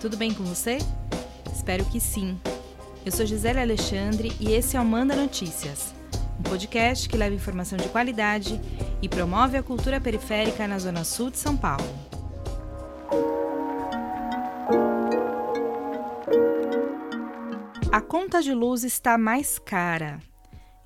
tudo bem com você? Espero que sim. Eu sou Gisele Alexandre e esse é o Manda Notícias, um podcast que leva informação de qualidade e promove a cultura periférica na Zona Sul de São Paulo. A conta de luz está mais cara.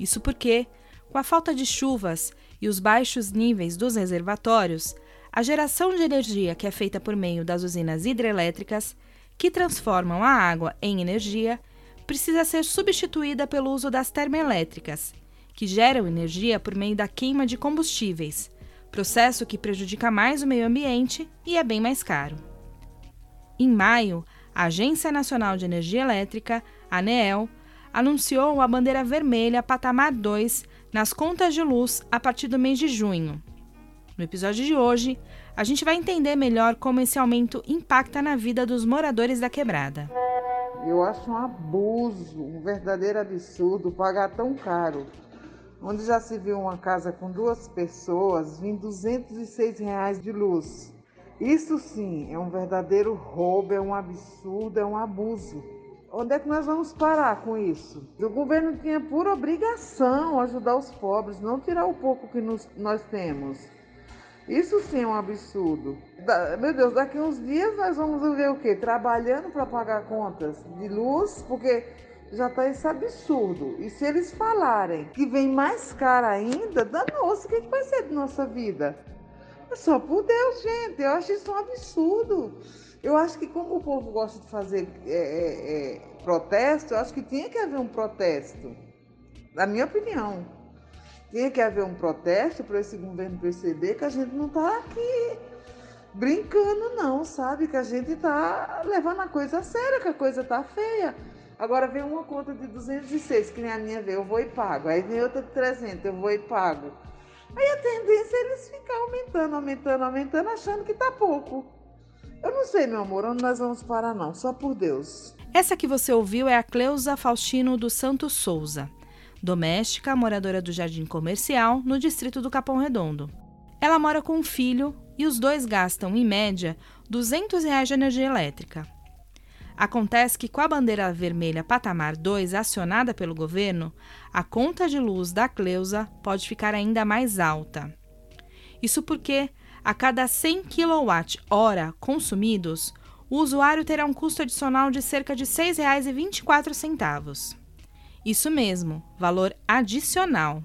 Isso porque, com a falta de chuvas e os baixos níveis dos reservatórios, a geração de energia que é feita por meio das usinas hidrelétricas, que transformam a água em energia, precisa ser substituída pelo uso das termoelétricas, que geram energia por meio da queima de combustíveis, processo que prejudica mais o meio ambiente e é bem mais caro. Em maio, a Agência Nacional de Energia Elétrica, ANEEL, anunciou a bandeira vermelha patamar 2 nas contas de luz a partir do mês de junho, no episódio de hoje, a gente vai entender melhor como esse aumento impacta na vida dos moradores da quebrada. Eu acho um abuso, um verdadeiro absurdo pagar tão caro. Onde já se viu uma casa com duas pessoas vir 206 reais de luz. Isso sim é um verdadeiro roubo, é um absurdo, é um abuso. Onde é que nós vamos parar com isso? O governo tinha por obrigação ajudar os pobres, não tirar o pouco que nos, nós temos. Isso sim é um absurdo. Da, meu Deus, daqui uns dias nós vamos ver o quê? Trabalhando para pagar contas de luz, porque já está esse absurdo. E se eles falarem que vem mais caro ainda, danou-se, o que, que vai ser de nossa vida? É só por Deus, gente, eu acho isso um absurdo. Eu acho que como o povo gosta de fazer é, é, é, protesto, eu acho que tinha que haver um protesto, na minha opinião. Tinha que haver um protesto para esse governo perceber que a gente não está aqui brincando, não, sabe? Que a gente está levando a coisa a sério, que a coisa está feia. Agora vem uma conta de 206, que nem a minha veio, eu vou e pago. Aí vem outra de 300, eu vou e pago. Aí a tendência é eles ficar aumentando, aumentando, aumentando, achando que tá pouco. Eu não sei, meu amor, onde nós vamos parar, não, só por Deus. Essa que você ouviu é a Cleusa Faustino dos Santos Souza doméstica, moradora do Jardim Comercial, no distrito do Capão Redondo. Ela mora com um filho e os dois gastam, em média, 200 reais de energia elétrica. Acontece que, com a bandeira vermelha patamar 2 acionada pelo governo, a conta de luz da Cleusa pode ficar ainda mais alta. Isso porque, a cada 100 kWh consumidos, o usuário terá um custo adicional de cerca de R$ 6,24. Isso mesmo, valor adicional.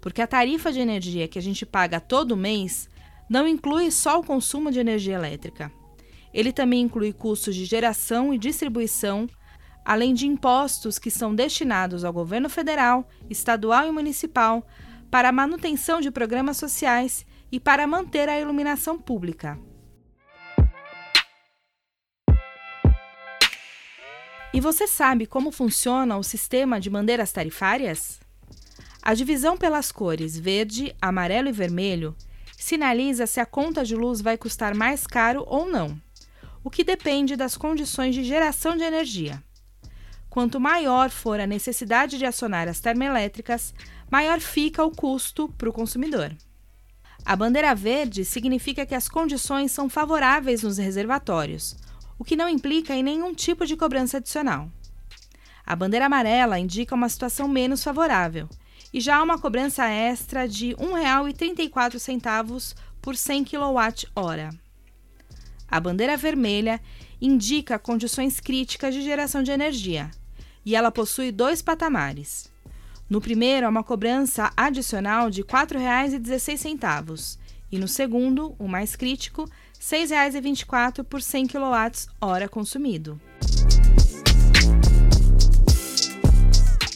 Porque a tarifa de energia que a gente paga todo mês não inclui só o consumo de energia elétrica. Ele também inclui custos de geração e distribuição, além de impostos que são destinados ao governo federal, estadual e municipal para a manutenção de programas sociais e para manter a iluminação pública. E você sabe como funciona o sistema de bandeiras tarifárias? A divisão pelas cores verde, amarelo e vermelho sinaliza se a conta de luz vai custar mais caro ou não, o que depende das condições de geração de energia. Quanto maior for a necessidade de acionar as termoelétricas, maior fica o custo para o consumidor. A bandeira verde significa que as condições são favoráveis nos reservatórios, o que não implica em nenhum tipo de cobrança adicional. A bandeira amarela indica uma situação menos favorável, e já há uma cobrança extra de R$ 1,34 por 100 kWh. A bandeira vermelha indica condições críticas de geração de energia, e ela possui dois patamares. No primeiro, há uma cobrança adicional de R$ 4,16, e no segundo, o mais crítico, R$ 6,24 por 100 kWh consumido.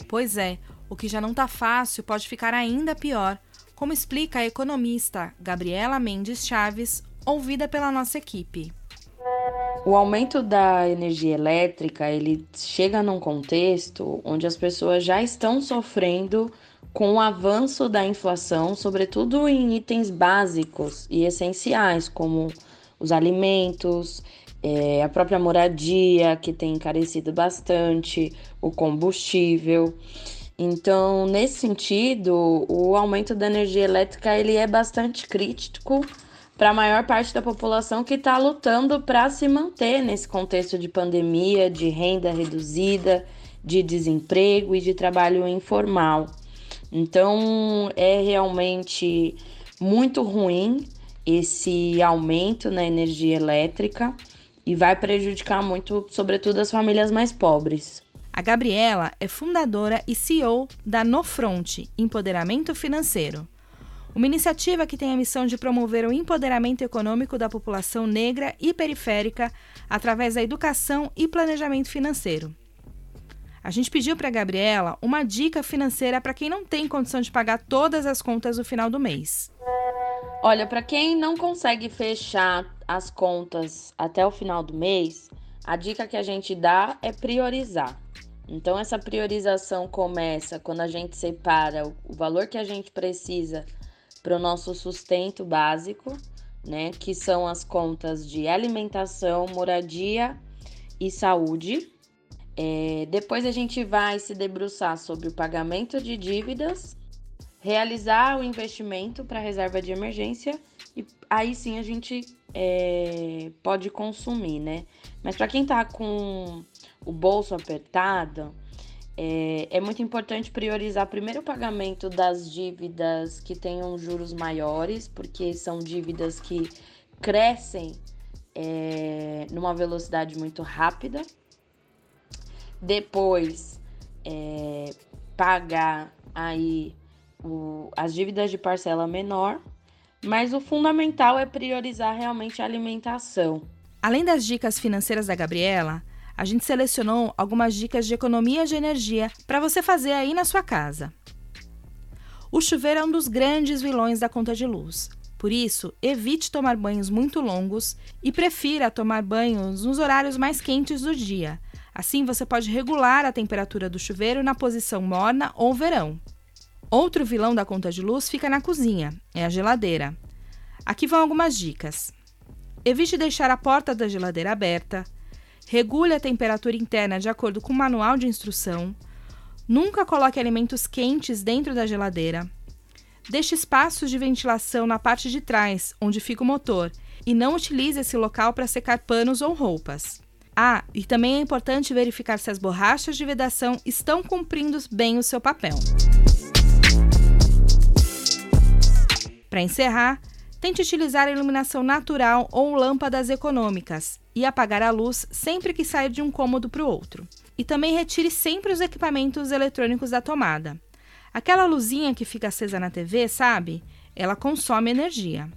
Pois é, o que já não está fácil pode ficar ainda pior, como explica a economista Gabriela Mendes Chaves, ouvida pela nossa equipe. O aumento da energia elétrica, ele chega num contexto onde as pessoas já estão sofrendo com o avanço da inflação, sobretudo em itens básicos e essenciais, como os alimentos, é, a própria moradia, que tem encarecido bastante, o combustível. Então, nesse sentido, o aumento da energia elétrica ele é bastante crítico para a maior parte da população que está lutando para se manter nesse contexto de pandemia, de renda reduzida, de desemprego e de trabalho informal. Então é realmente muito ruim esse aumento na energia elétrica e vai prejudicar muito, sobretudo, as famílias mais pobres. A Gabriela é fundadora e CEO da Nofront Empoderamento Financeiro, uma iniciativa que tem a missão de promover o empoderamento econômico da população negra e periférica através da educação e planejamento financeiro. A gente pediu para a Gabriela uma dica financeira para quem não tem condição de pagar todas as contas no final do mês. Olha, para quem não consegue fechar as contas até o final do mês, a dica que a gente dá é priorizar. Então, essa priorização começa quando a gente separa o valor que a gente precisa para o nosso sustento básico, né? Que são as contas de alimentação, moradia e saúde. É, depois a gente vai se debruçar sobre o pagamento de dívidas, realizar o investimento para reserva de emergência e aí sim a gente é, pode consumir, né? Mas para quem está com o bolso apertado, é, é, muito importante priorizar primeiro o pagamento das dívidas que tenham juros maiores, porque são dívidas que crescem é, numa velocidade muito rápida. Depois, é, pagar aí o, as dívidas de parcela menor, mas o fundamental é priorizar realmente a alimentação. Além das dicas financeiras da Gabriela, a gente selecionou algumas dicas de economia de energia para você fazer aí na sua casa. O chuveiro é um dos grandes vilões da conta de luz. Por isso, evite tomar banhos muito longos e prefira tomar banhos nos horários mais quentes do dia. Assim, você pode regular a temperatura do chuveiro na posição morna ou verão. Outro vilão da conta de luz fica na cozinha, é a geladeira. Aqui vão algumas dicas. Evite deixar a porta da geladeira aberta. Regule a temperatura interna de acordo com o manual de instrução. Nunca coloque alimentos quentes dentro da geladeira. Deixe espaços de ventilação na parte de trás, onde fica o motor, e não utilize esse local para secar panos ou roupas. Ah, e também é importante verificar se as borrachas de vedação estão cumprindo bem o seu papel. Para encerrar, tente utilizar a iluminação natural ou lâmpadas econômicas e apagar a luz sempre que sair de um cômodo para o outro. E também retire sempre os equipamentos eletrônicos da tomada. Aquela luzinha que fica acesa na TV, sabe? Ela consome energia.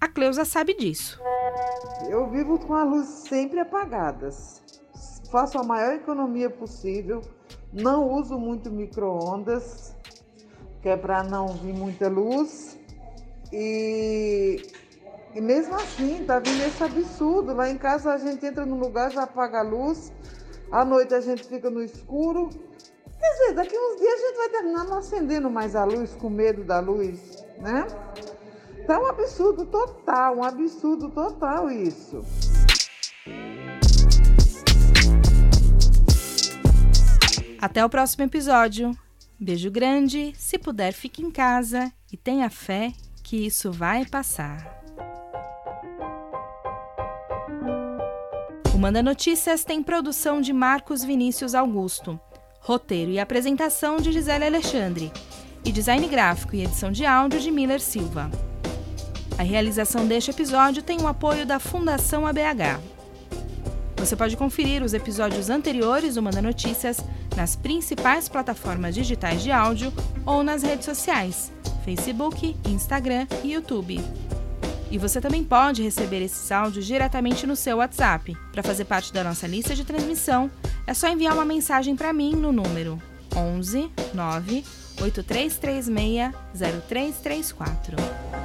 A Cleusa sabe disso. Eu vivo com a luz sempre apagadas. Faço a maior economia possível. Não uso muito micro-ondas, que é para não vir muita luz. E, e mesmo assim, tá vindo esse absurdo. Lá em casa a gente entra no lugar, já apaga a luz. À noite a gente fica no escuro. Quer dizer, daqui uns dias a gente vai terminar não acendendo mais a luz, com medo da luz, né? É um absurdo total, um absurdo total isso. Até o próximo episódio. Beijo grande, se puder fique em casa e tenha fé que isso vai passar. O Manda Notícias tem produção de Marcos Vinícius Augusto, roteiro e apresentação de Gisele Alexandre e design gráfico e edição de áudio de Miller Silva. A realização deste episódio tem o apoio da Fundação ABH. Você pode conferir os episódios anteriores do Manda Notícias nas principais plataformas digitais de áudio ou nas redes sociais, Facebook, Instagram e YouTube. E você também pode receber esses áudios diretamente no seu WhatsApp. Para fazer parte da nossa lista de transmissão, é só enviar uma mensagem para mim no número 11 9 8336 0334.